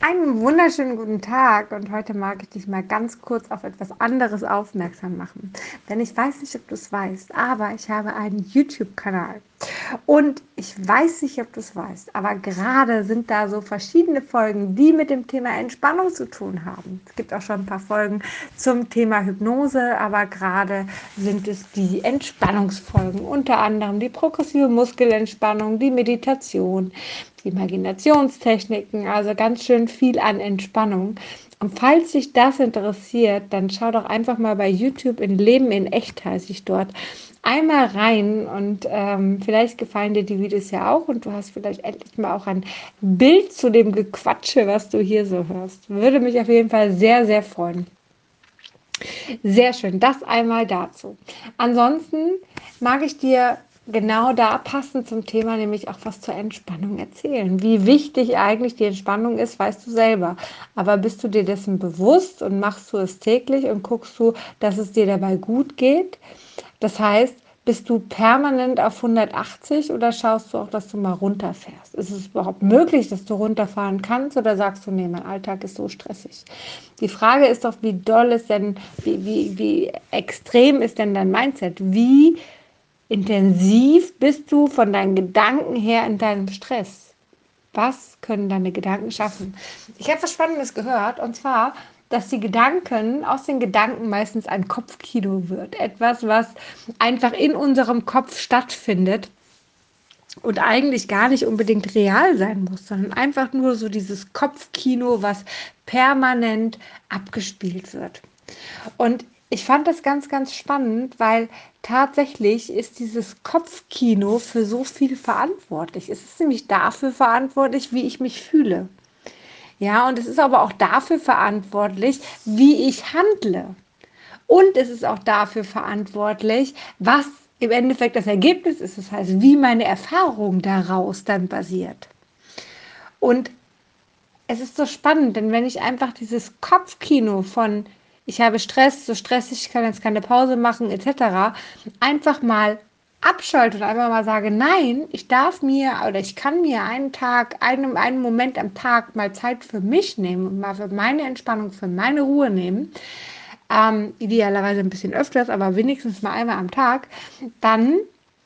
Einen wunderschönen guten Tag und heute mag ich dich mal ganz kurz auf etwas anderes aufmerksam machen. Denn ich weiß nicht, ob du es weißt, aber ich habe einen YouTube-Kanal. Und ich weiß nicht, ob du es weißt, aber gerade sind da so verschiedene Folgen, die mit dem Thema Entspannung zu tun haben. Es gibt auch schon ein paar Folgen zum Thema Hypnose, aber gerade sind es die Entspannungsfolgen, unter anderem die progressive Muskelentspannung, die Meditation, die Imaginationstechniken, also ganz schön viel an Entspannung. Und falls dich das interessiert, dann schau doch einfach mal bei YouTube in Leben in Echt heiße ich dort einmal rein und ähm, vielleicht gefallen dir die Videos ja auch und du hast vielleicht endlich mal auch ein Bild zu dem Gequatsche, was du hier so hörst. Würde mich auf jeden Fall sehr, sehr freuen. Sehr schön, das einmal dazu. Ansonsten mag ich dir genau da passend zum Thema nämlich auch was zur Entspannung erzählen. Wie wichtig eigentlich die Entspannung ist, weißt du selber. Aber bist du dir dessen bewusst und machst du es täglich und guckst du, dass es dir dabei gut geht? Das heißt, bist du permanent auf 180 oder schaust du auch, dass du mal runterfährst? Ist es überhaupt möglich, dass du runterfahren kannst oder sagst du, nee, mein Alltag ist so stressig? Die Frage ist doch, wie doll ist denn, wie, wie, wie extrem ist denn dein Mindset? Wie intensiv bist du von deinen Gedanken her in deinem Stress? Was können deine Gedanken schaffen? Ich habe was Spannendes gehört und zwar, dass die Gedanken, aus den Gedanken meistens ein Kopfkino wird. Etwas, was einfach in unserem Kopf stattfindet und eigentlich gar nicht unbedingt real sein muss, sondern einfach nur so dieses Kopfkino, was permanent abgespielt wird. Und ich fand das ganz, ganz spannend, weil tatsächlich ist dieses Kopfkino für so viel verantwortlich. Es ist nämlich dafür verantwortlich, wie ich mich fühle. Ja, und es ist aber auch dafür verantwortlich, wie ich handle. Und es ist auch dafür verantwortlich, was im Endeffekt das Ergebnis ist. Das heißt, wie meine Erfahrung daraus dann basiert. Und es ist so spannend, denn wenn ich einfach dieses Kopfkino von ich habe Stress, so stressig, ich kann jetzt keine Pause machen, etc., einfach mal abschalte und einfach mal sage, nein, ich darf mir oder ich kann mir einen Tag, einen, einen Moment am Tag mal Zeit für mich nehmen und mal für meine Entspannung, für meine Ruhe nehmen, ähm, idealerweise ein bisschen öfters, aber wenigstens mal einmal am Tag, dann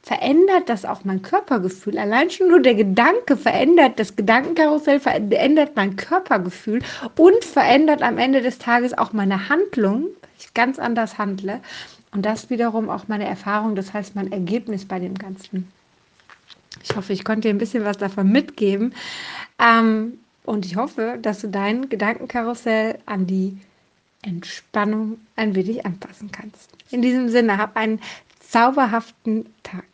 verändert das auch mein Körpergefühl. Allein schon nur der Gedanke verändert, das Gedankenkarussell verändert mein Körpergefühl und verändert am Ende des Tages auch meine Handlung, ich ganz anders handle. Und das wiederum auch meine Erfahrung, das heißt mein Ergebnis bei dem Ganzen. Ich hoffe, ich konnte dir ein bisschen was davon mitgeben. Ähm, und ich hoffe, dass du dein Gedankenkarussell an die Entspannung ein wenig anpassen kannst. In diesem Sinne, hab einen zauberhaften Tag.